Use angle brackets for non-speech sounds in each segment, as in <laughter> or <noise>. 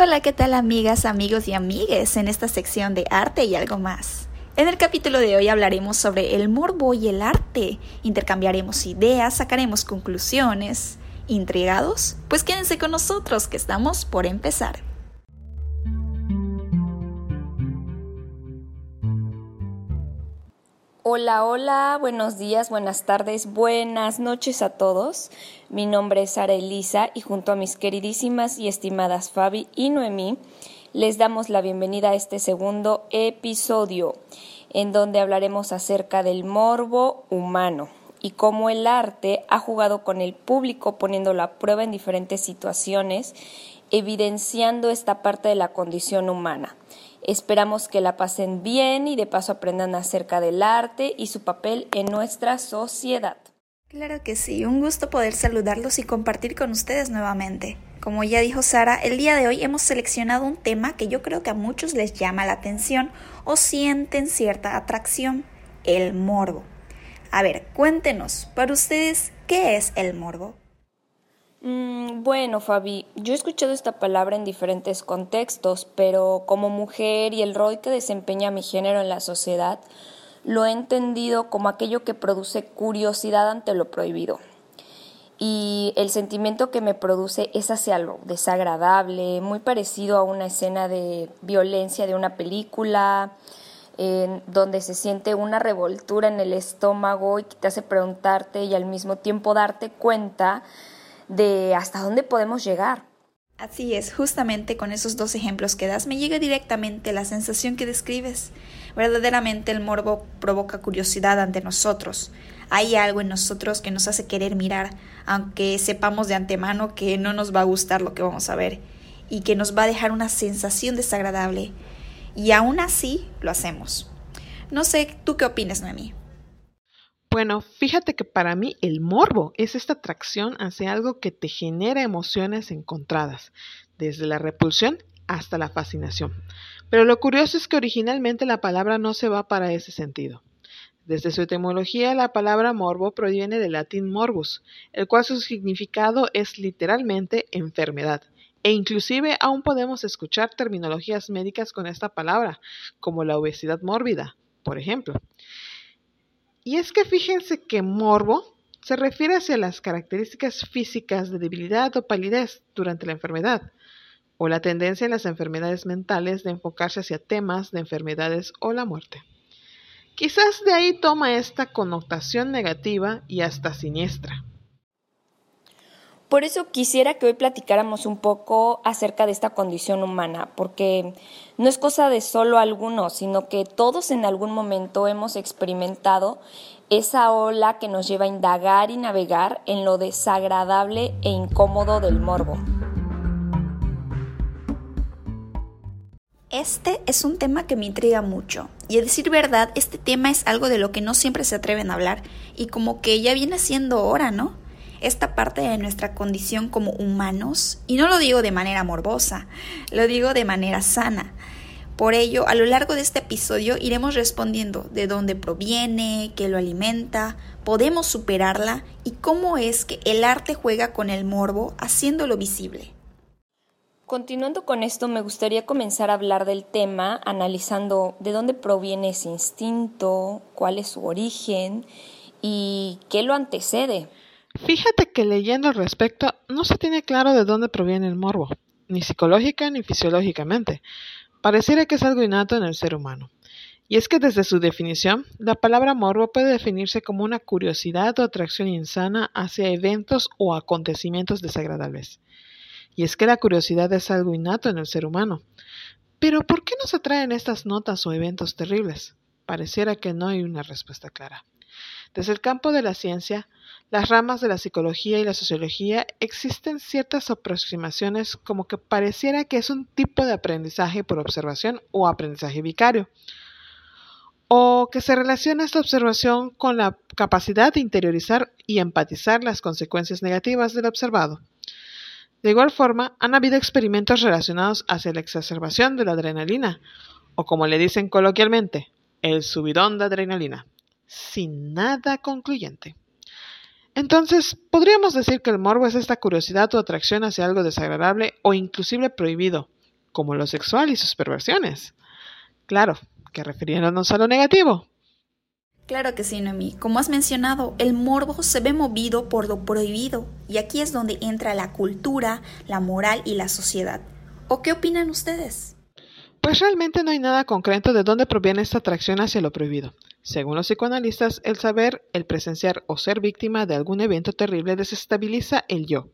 Hola, ¿qué tal amigas, amigos y amigues en esta sección de arte y algo más? En el capítulo de hoy hablaremos sobre el morbo y el arte. Intercambiaremos ideas, sacaremos conclusiones. ¿Intrigados? Pues quédense con nosotros que estamos por empezar. Hola, hola, buenos días, buenas tardes, buenas noches a todos. Mi nombre es Sara Elisa y junto a mis queridísimas y estimadas Fabi y Noemí les damos la bienvenida a este segundo episodio en donde hablaremos acerca del morbo humano y cómo el arte ha jugado con el público poniéndolo a prueba en diferentes situaciones, evidenciando esta parte de la condición humana. Esperamos que la pasen bien y de paso aprendan acerca del arte y su papel en nuestra sociedad. Claro que sí, un gusto poder saludarlos y compartir con ustedes nuevamente. Como ya dijo Sara, el día de hoy hemos seleccionado un tema que yo creo que a muchos les llama la atención o sienten cierta atracción, el morbo. A ver, cuéntenos, para ustedes, ¿qué es el morbo? Mm, bueno, Fabi, yo he escuchado esta palabra en diferentes contextos, pero como mujer y el rol que desempeña mi género en la sociedad, lo he entendido como aquello que produce curiosidad ante lo prohibido. Y el sentimiento que me produce es hacia algo desagradable, muy parecido a una escena de violencia de una película, en donde se siente una revoltura en el estómago y que te hace preguntarte y al mismo tiempo darte cuenta de hasta dónde podemos llegar. Así es, justamente con esos dos ejemplos que das me llega directamente la sensación que describes. Verdaderamente el morbo provoca curiosidad ante nosotros. Hay algo en nosotros que nos hace querer mirar, aunque sepamos de antemano que no nos va a gustar lo que vamos a ver y que nos va a dejar una sensación desagradable. Y aún así lo hacemos. No sé, ¿tú qué opinas, Noemí? Bueno, fíjate que para mí el morbo es esta atracción hacia algo que te genera emociones encontradas, desde la repulsión hasta la fascinación. Pero lo curioso es que originalmente la palabra no se va para ese sentido. Desde su etimología, la palabra morbo proviene del latín morbus, el cual su significado es literalmente enfermedad. E inclusive aún podemos escuchar terminologías médicas con esta palabra, como la obesidad mórbida, por ejemplo. Y es que fíjense que morbo se refiere hacia las características físicas de debilidad o palidez durante la enfermedad, o la tendencia en las enfermedades mentales de enfocarse hacia temas de enfermedades o la muerte. Quizás de ahí toma esta connotación negativa y hasta siniestra. Por eso quisiera que hoy platicáramos un poco acerca de esta condición humana, porque no es cosa de solo algunos, sino que todos en algún momento hemos experimentado esa ola que nos lleva a indagar y navegar en lo desagradable e incómodo del morbo. Este es un tema que me intriga mucho, y a decir verdad, este tema es algo de lo que no siempre se atreven a hablar, y como que ya viene siendo hora, ¿no? Esta parte de nuestra condición como humanos, y no lo digo de manera morbosa, lo digo de manera sana. Por ello, a lo largo de este episodio iremos respondiendo de dónde proviene, qué lo alimenta, podemos superarla y cómo es que el arte juega con el morbo haciéndolo visible. Continuando con esto, me gustaría comenzar a hablar del tema analizando de dónde proviene ese instinto, cuál es su origen y qué lo antecede. Fíjate que leyendo al respecto no se tiene claro de dónde proviene el morbo, ni psicológica ni fisiológicamente. Pareciera que es algo innato en el ser humano. Y es que desde su definición, la palabra morbo puede definirse como una curiosidad o atracción insana hacia eventos o acontecimientos desagradables. Y es que la curiosidad es algo innato en el ser humano. Pero ¿por qué nos atraen estas notas o eventos terribles? Pareciera que no hay una respuesta clara. Desde el campo de la ciencia, las ramas de la psicología y la sociología existen ciertas aproximaciones como que pareciera que es un tipo de aprendizaje por observación o aprendizaje vicario, o que se relaciona esta observación con la capacidad de interiorizar y empatizar las consecuencias negativas del observado. De igual forma, han habido experimentos relacionados hacia la exacerbación de la adrenalina, o como le dicen coloquialmente, el subidón de adrenalina, sin nada concluyente. Entonces, podríamos decir que el morbo es esta curiosidad o atracción hacia algo desagradable o inclusive prohibido, como lo sexual y sus perversiones. Claro, que refiriéndonos a lo negativo. Claro que sí, Noemí. Como has mencionado, el morbo se ve movido por lo prohibido, y aquí es donde entra la cultura, la moral y la sociedad. ¿O qué opinan ustedes? Pues realmente no hay nada concreto de dónde proviene esta atracción hacia lo prohibido. Según los psicoanalistas, el saber, el presenciar o ser víctima de algún evento terrible desestabiliza el yo,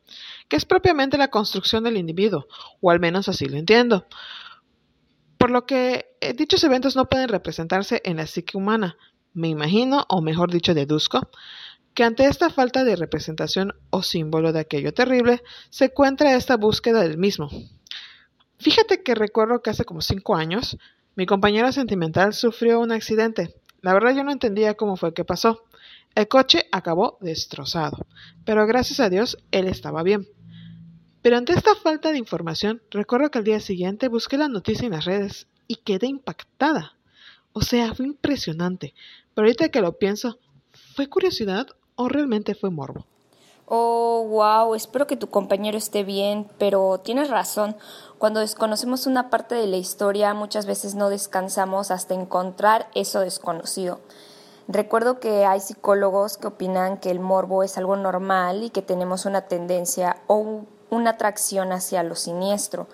que es propiamente la construcción del individuo, o al menos así lo entiendo. Por lo que eh, dichos eventos no pueden representarse en la psique humana, me imagino, o mejor dicho, deduzco, que ante esta falta de representación o símbolo de aquello terrible, se encuentra esta búsqueda del mismo. Fíjate que recuerdo que hace como cinco años, mi compañero sentimental sufrió un accidente. La verdad yo no entendía cómo fue que pasó. El coche acabó destrozado, pero gracias a Dios él estaba bien. Pero ante esta falta de información, recuerdo que al día siguiente busqué la noticia en las redes y quedé impactada. O sea, fue impresionante. Pero ahorita que lo pienso, ¿fue curiosidad o realmente fue morbo? Oh, wow, espero que tu compañero esté bien, pero tienes razón. Cuando desconocemos una parte de la historia, muchas veces no descansamos hasta encontrar eso desconocido. Recuerdo que hay psicólogos que opinan que el morbo es algo normal y que tenemos una tendencia o una atracción hacia lo siniestro.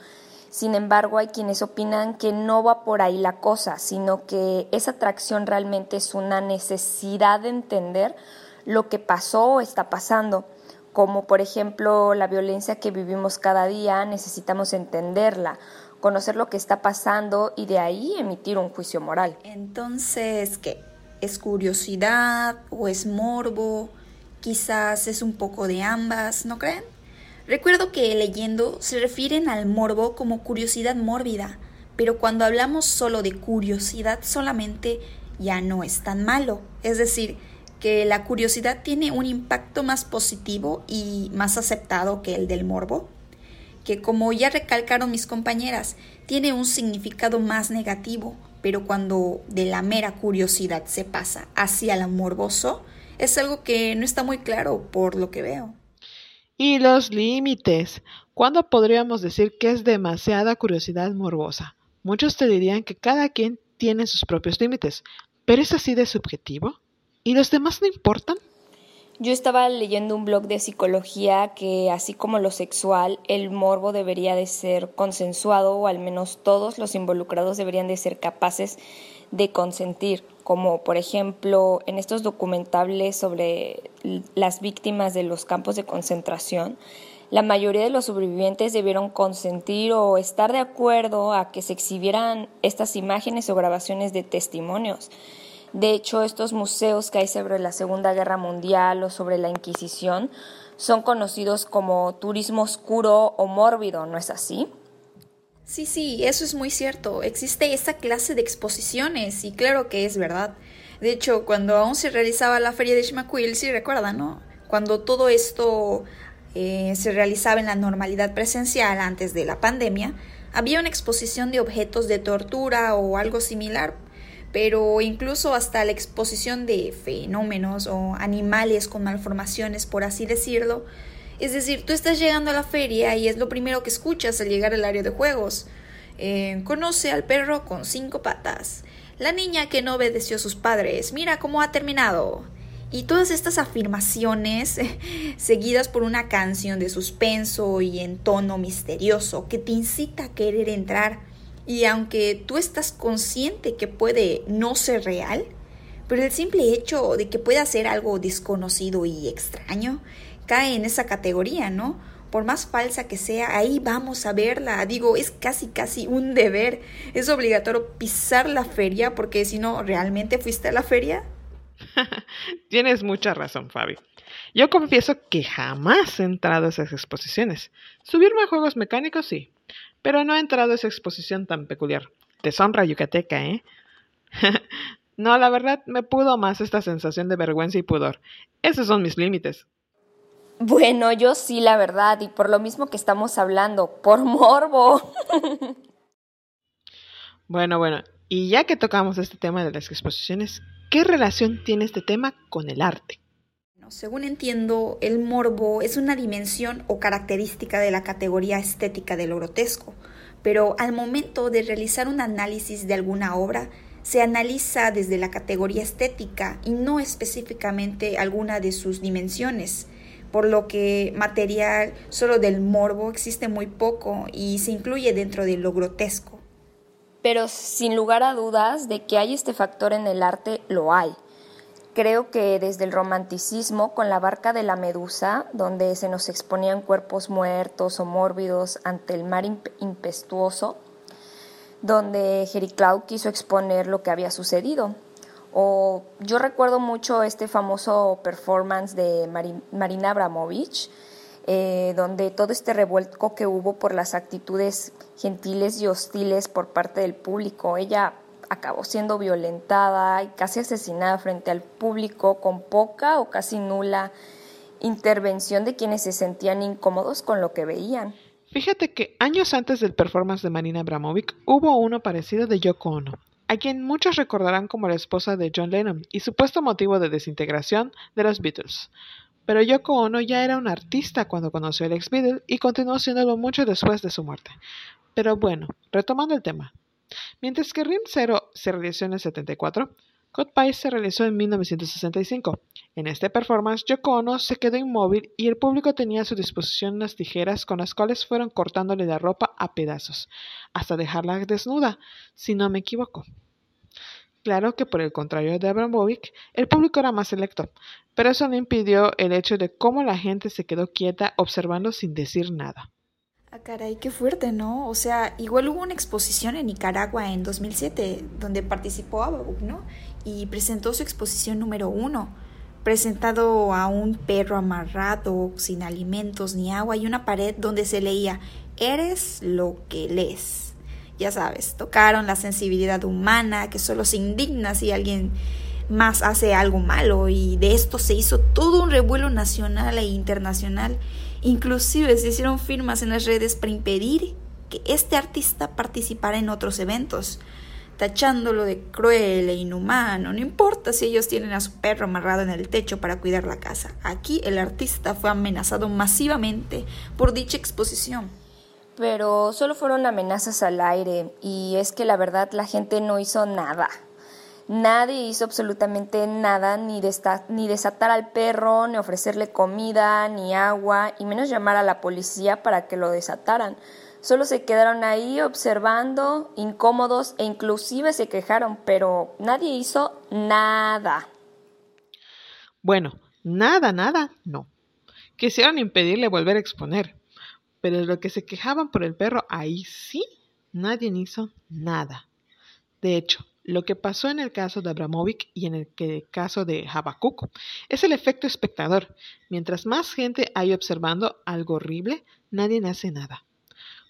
Sin embargo, hay quienes opinan que no va por ahí la cosa, sino que esa atracción realmente es una necesidad de entender lo que pasó o está pasando. Como por ejemplo la violencia que vivimos cada día, necesitamos entenderla, conocer lo que está pasando y de ahí emitir un juicio moral. Entonces, ¿qué? ¿Es curiosidad o es morbo? Quizás es un poco de ambas, ¿no creen? Recuerdo que leyendo se refieren al morbo como curiosidad mórbida, pero cuando hablamos solo de curiosidad solamente ya no es tan malo. Es decir, que la curiosidad tiene un impacto más positivo y más aceptado que el del morbo, que como ya recalcaron mis compañeras, tiene un significado más negativo, pero cuando de la mera curiosidad se pasa hacia lo morboso, es algo que no está muy claro por lo que veo. Y los límites. ¿Cuándo podríamos decir que es demasiada curiosidad morbosa? Muchos te dirían que cada quien tiene sus propios límites, pero ¿es así de subjetivo? ¿Y los demás no importan? Yo estaba leyendo un blog de psicología que, así como lo sexual, el morbo debería de ser consensuado o al menos todos los involucrados deberían de ser capaces de consentir, como por ejemplo en estos documentales sobre las víctimas de los campos de concentración, la mayoría de los sobrevivientes debieron consentir o estar de acuerdo a que se exhibieran estas imágenes o grabaciones de testimonios. De hecho, estos museos que hay sobre la Segunda Guerra Mundial o sobre la Inquisición son conocidos como turismo oscuro o mórbido, ¿no es así? Sí, sí, eso es muy cierto. Existe esa clase de exposiciones y claro que es verdad. De hecho, cuando aún se realizaba la feria de Shmaquil, sí recuerdan, ¿no? Cuando todo esto eh, se realizaba en la normalidad presencial antes de la pandemia, había una exposición de objetos de tortura o algo similar, pero incluso hasta la exposición de fenómenos o animales con malformaciones, por así decirlo, es decir, tú estás llegando a la feria y es lo primero que escuchas al llegar al área de juegos. Eh, conoce al perro con cinco patas. La niña que no obedeció a sus padres. Mira cómo ha terminado. Y todas estas afirmaciones, <laughs> seguidas por una canción de suspenso y en tono misterioso que te incita a querer entrar. Y aunque tú estás consciente que puede no ser real, pero el simple hecho de que pueda ser algo desconocido y extraño cae en esa categoría, ¿no? Por más falsa que sea, ahí vamos a verla. Digo, es casi, casi un deber. Es obligatorio pisar la feria porque si no, ¿realmente fuiste a la feria? <laughs> Tienes mucha razón, Fabi. Yo confieso que jamás he entrado a esas exposiciones. Subirme a juegos mecánicos sí, pero no he entrado a esa exposición tan peculiar. Deshonra yucateca, ¿eh? <laughs> no, la verdad, me pudo más esta sensación de vergüenza y pudor. Esos son mis límites. Bueno, yo sí, la verdad, y por lo mismo que estamos hablando, por morbo. <laughs> bueno, bueno, y ya que tocamos este tema de las exposiciones, ¿qué relación tiene este tema con el arte? Según entiendo, el morbo es una dimensión o característica de la categoría estética de lo grotesco, pero al momento de realizar un análisis de alguna obra, se analiza desde la categoría estética y no específicamente alguna de sus dimensiones, por lo que material solo del morbo existe muy poco y se incluye dentro de lo grotesco. Pero sin lugar a dudas de que hay este factor en el arte, lo hay. Creo que desde el romanticismo con la barca de la Medusa, donde se nos exponían cuerpos muertos o mórbidos ante el mar impetuoso, donde Clau quiso exponer lo que había sucedido. O yo recuerdo mucho este famoso performance de Marina Abramovich, eh, donde todo este revuelco que hubo por las actitudes gentiles y hostiles por parte del público, ella acabó siendo violentada y casi asesinada frente al público con poca o casi nula intervención de quienes se sentían incómodos con lo que veían. Fíjate que años antes del performance de Marina Abramovic hubo uno parecido de Yoko Ono, a quien muchos recordarán como la esposa de John Lennon y supuesto motivo de desintegración de los Beatles. Pero Yoko Ono ya era un artista cuando conoció al ex Beatle y continuó siéndolo mucho después de su muerte. Pero bueno, retomando el tema. Mientras que Rim Zero se realizó en el 74, Goodbye se realizó en 1965. En este performance, Yoko Ono se quedó inmóvil y el público tenía a su disposición unas tijeras con las cuales fueron cortándole la ropa a pedazos, hasta dejarla desnuda, si no me equivoco. Claro que por el contrario de Abramovic, el público era más selecto, pero eso no impidió el hecho de cómo la gente se quedó quieta observando sin decir nada. Ah, caray, qué fuerte, ¿no? O sea, igual hubo una exposición en Nicaragua en 2007 donde participó Ababuc, ¿no? Y presentó su exposición número uno, presentado a un perro amarrado, sin alimentos ni agua y una pared donde se leía, eres lo que lees. Ya sabes, tocaron la sensibilidad humana que solo se indigna si alguien más hace algo malo y de esto se hizo todo un revuelo nacional e internacional Inclusive se hicieron firmas en las redes para impedir que este artista participara en otros eventos, tachándolo de cruel e inhumano. No importa si ellos tienen a su perro amarrado en el techo para cuidar la casa. Aquí el artista fue amenazado masivamente por dicha exposición. Pero solo fueron amenazas al aire y es que la verdad la gente no hizo nada. Nadie hizo absolutamente nada, ni, ni desatar al perro, ni ofrecerle comida, ni agua, y menos llamar a la policía para que lo desataran. Solo se quedaron ahí observando, incómodos e inclusive se quejaron, pero nadie hizo nada. Bueno, nada, nada, no. Quisieron impedirle volver a exponer, pero lo que se quejaban por el perro, ahí sí, nadie hizo nada. De hecho, lo que pasó en el caso de Abramovic y en el, caso de Habacuc es el efecto espectador. Mientras más gente hay observando algo horrible, nadie hace nada.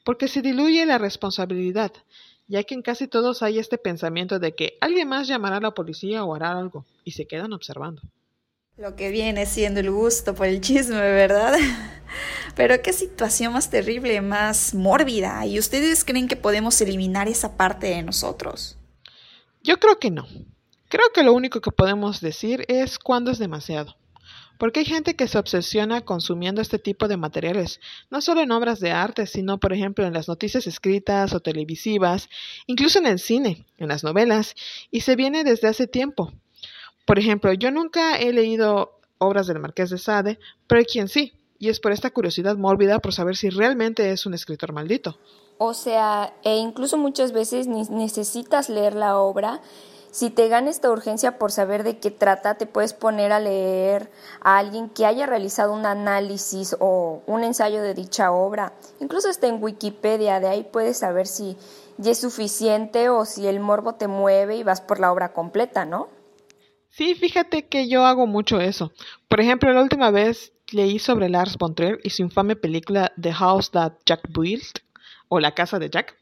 Porque se diluye la responsabilidad, ya que en casi todos hay este pensamiento de que alguien más llamará a la policía o hará algo, y se quedan observando. Lo que viene siendo el gusto por el chisme, ¿verdad? <laughs> Pero qué situación más terrible, más mórbida. ¿Y ustedes creen que podemos eliminar esa parte de nosotros? Yo creo que no. Creo que lo único que podemos decir es cuándo es demasiado. Porque hay gente que se obsesiona consumiendo este tipo de materiales, no solo en obras de arte, sino por ejemplo en las noticias escritas o televisivas, incluso en el cine, en las novelas, y se viene desde hace tiempo. Por ejemplo, yo nunca he leído obras del Marqués de Sade, pero hay quien sí, y es por esta curiosidad mórbida por saber si realmente es un escritor maldito. O sea, e incluso muchas veces necesitas leer la obra. Si te gana esta urgencia por saber de qué trata, te puedes poner a leer a alguien que haya realizado un análisis o un ensayo de dicha obra. Incluso está en Wikipedia, de ahí puedes saber si ya es suficiente o si el morbo te mueve y vas por la obra completa, ¿no? Sí, fíjate que yo hago mucho eso. Por ejemplo, la última vez leí sobre Lars von Trier y su infame película The House That Jack Built o La Casa de Jack,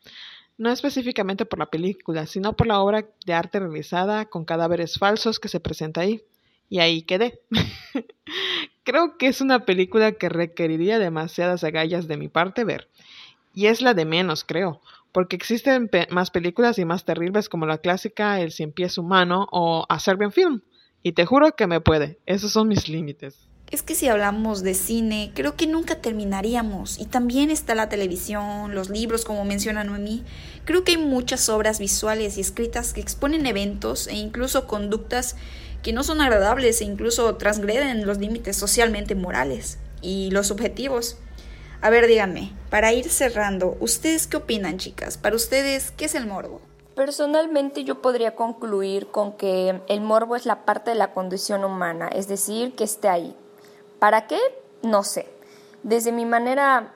no específicamente por la película, sino por la obra de arte realizada con cadáveres falsos que se presenta ahí. Y ahí quedé. <laughs> Creo que es una película que requeriría demasiadas agallas de mi parte ver. Y es la de menos, creo, porque existen más películas y más terribles como la clásica El cien pies humano o A Serbian Film. Y te juro que me puede, esos son mis límites. Es que si hablamos de cine, creo que nunca terminaríamos. Y también está la televisión, los libros, como menciona Noemí. Creo que hay muchas obras visuales y escritas que exponen eventos e incluso conductas que no son agradables e incluso transgreden los límites socialmente morales y los objetivos. A ver, díganme, para ir cerrando, ¿ustedes qué opinan, chicas? Para ustedes, ¿qué es el morbo? Personalmente yo podría concluir con que el morbo es la parte de la condición humana, es decir, que esté ahí, ¿Para qué? No sé. Desde mi manera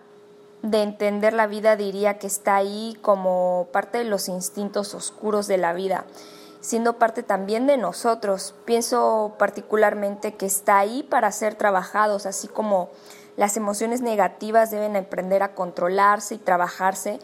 de entender la vida diría que está ahí como parte de los instintos oscuros de la vida, siendo parte también de nosotros. Pienso particularmente que está ahí para ser trabajados, así como las emociones negativas deben aprender a controlarse y trabajarse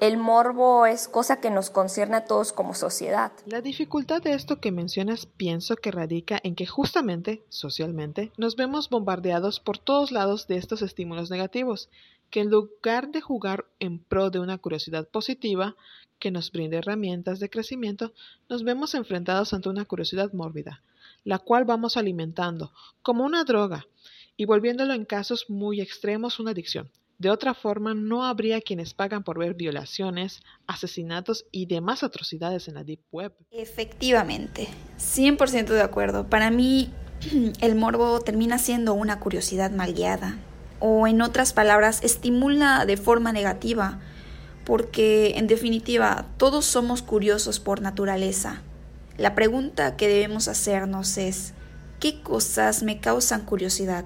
el morbo es cosa que nos concierne a todos como sociedad. La dificultad de esto que mencionas pienso que radica en que justamente, socialmente, nos vemos bombardeados por todos lados de estos estímulos negativos, que en lugar de jugar en pro de una curiosidad positiva, que nos brinde herramientas de crecimiento, nos vemos enfrentados ante una curiosidad mórbida, la cual vamos alimentando como una droga y volviéndolo en casos muy extremos una adicción. De otra forma, no habría quienes pagan por ver violaciones, asesinatos y demás atrocidades en la Deep Web. Efectivamente, 100% de acuerdo. Para mí, <clears throat> el morbo termina siendo una curiosidad mal guiada, o en otras palabras, estimula de forma negativa, porque en definitiva, todos somos curiosos por naturaleza. La pregunta que debemos hacernos es, ¿qué cosas me causan curiosidad?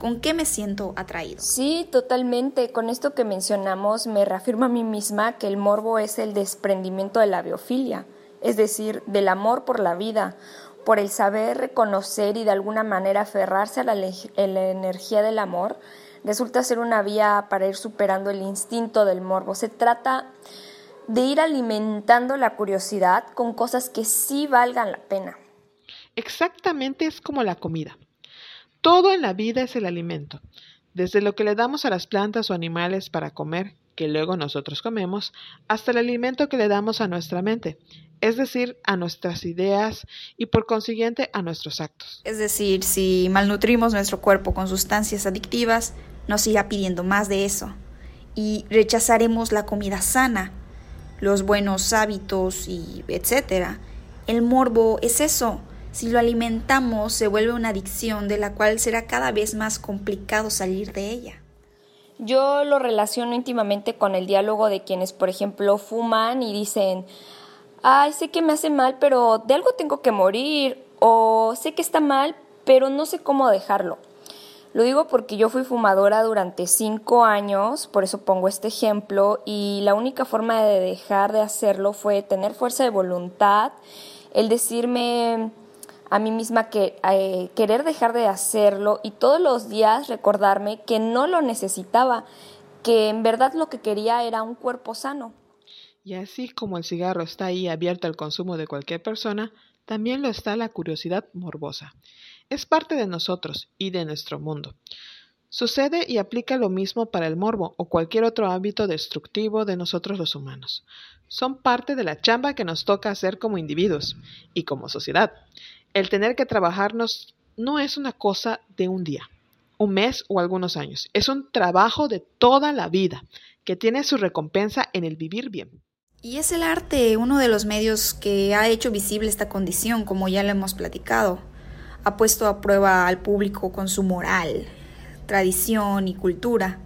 ¿Con qué me siento atraído? Sí, totalmente. Con esto que mencionamos me reafirmo a mí misma que el morbo es el desprendimiento de la biofilia, es decir, del amor por la vida, por el saber reconocer y de alguna manera aferrarse a la, energía del amor, resulta ser una vía para ir superando el instinto del morbo. Se trata de ir alimentando la curiosidad con cosas que sí valgan la pena. Exactamente es como la comida. Todo en la vida es el alimento, desde lo que le damos a las plantas o animales para comer, que luego nosotros comemos, hasta el alimento que le damos a nuestra mente, es decir, a nuestras ideas y por consiguiente a nuestros actos. Es decir, si malnutrimos nuestro cuerpo con sustancias adictivas, nos irá pidiendo más de eso y rechazaremos la comida sana, los buenos hábitos y etcétera. El morbo es eso, si lo alimentamos, se vuelve una adicción de la cual será cada vez más complicado salir de ella. Yo lo relaciono íntimamente con el diálogo de quienes, por ejemplo, fuman y dicen, ay, sé que me hace mal, pero de algo tengo que morir, o sé que está mal, pero no sé cómo dejarlo. Lo digo porque yo fui fumadora durante cinco años, por eso pongo este ejemplo, y la única forma de dejar de hacerlo fue tener fuerza de voluntad, el decirme, a mí misma que eh, querer dejar de hacerlo y todos los días recordarme que no lo necesitaba, que en verdad lo que quería era un cuerpo sano. Y así como el cigarro está ahí abierto al consumo de cualquier persona, también lo está la curiosidad morbosa. Es parte de nosotros y de nuestro mundo. Sucede y aplica lo mismo para el morbo o cualquier otro hábito destructivo de nosotros los humanos. Son parte de la chamba que nos toca hacer como individuos y como sociedad el tener que trabajarnos no es una cosa de un día, un mes o algunos años. Es un trabajo de toda la vida que tiene su recompensa en el vivir bien. Y es el arte uno de los medios que ha hecho visible esta condición, como ya lo hemos platicado. Ha puesto a prueba al público con su moral, tradición y cultura.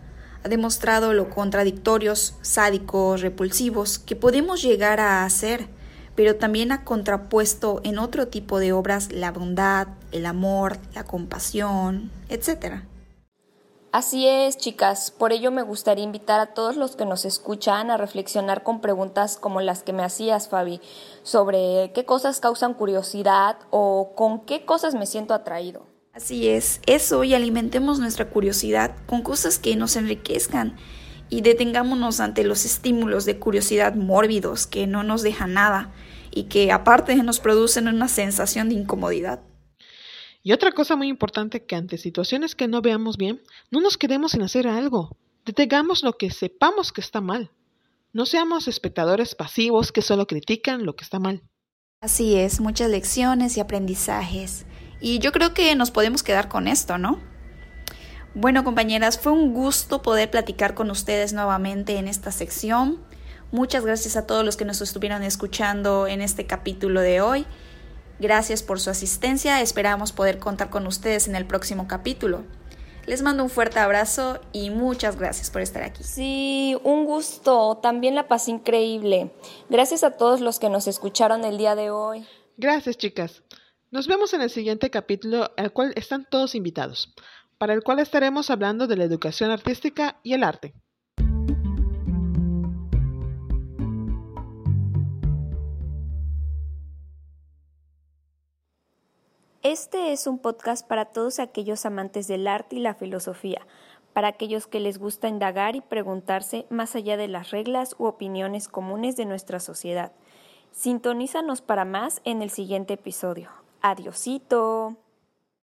Ha demostrado lo contradictorios, sádicos, repulsivos que podemos llegar a hacer pero también ha contrapuesto en otro tipo de obras la bondad, el amor, la compasión, etc. Así es, chicas. Por ello me gustaría invitar a todos los que nos escuchan a reflexionar con preguntas como las que me hacías, Fabi, sobre qué cosas causan curiosidad o con qué cosas me siento atraído. Así es, eso y alimentemos nuestra curiosidad con cosas que nos enriquezcan y detengámonos ante los estímulos de curiosidad mórbidos que no nos dejan nada y que aparte nos producen una sensación de incomodidad. Y otra cosa muy importante que ante situaciones que no veamos bien, no nos quedemos sin hacer algo. Detengamos lo que sepamos que está mal. No seamos espectadores pasivos que solo critican lo que está mal. Así es, muchas lecciones y aprendizajes. Y yo creo que nos podemos quedar con esto, ¿no? Bueno, compañeras, fue un gusto poder platicar con ustedes nuevamente en esta sección. Muchas gracias a todos los que nos estuvieron escuchando en este capítulo de hoy. Gracias por su asistencia. Esperamos poder contar con ustedes en el próximo capítulo. Les mando un fuerte abrazo y muchas gracias por estar aquí. Sí, un gusto. También la paz increíble. Gracias a todos los que nos escucharon el día de hoy. Gracias, chicas. Nos vemos en el siguiente capítulo, al cual están todos invitados para el cual estaremos hablando de la educación artística y el arte. Este es un podcast para todos aquellos amantes del arte y la filosofía, para aquellos que les gusta indagar y preguntarse más allá de las reglas u opiniones comunes de nuestra sociedad. Sintonízanos para más en el siguiente episodio. Adiosito.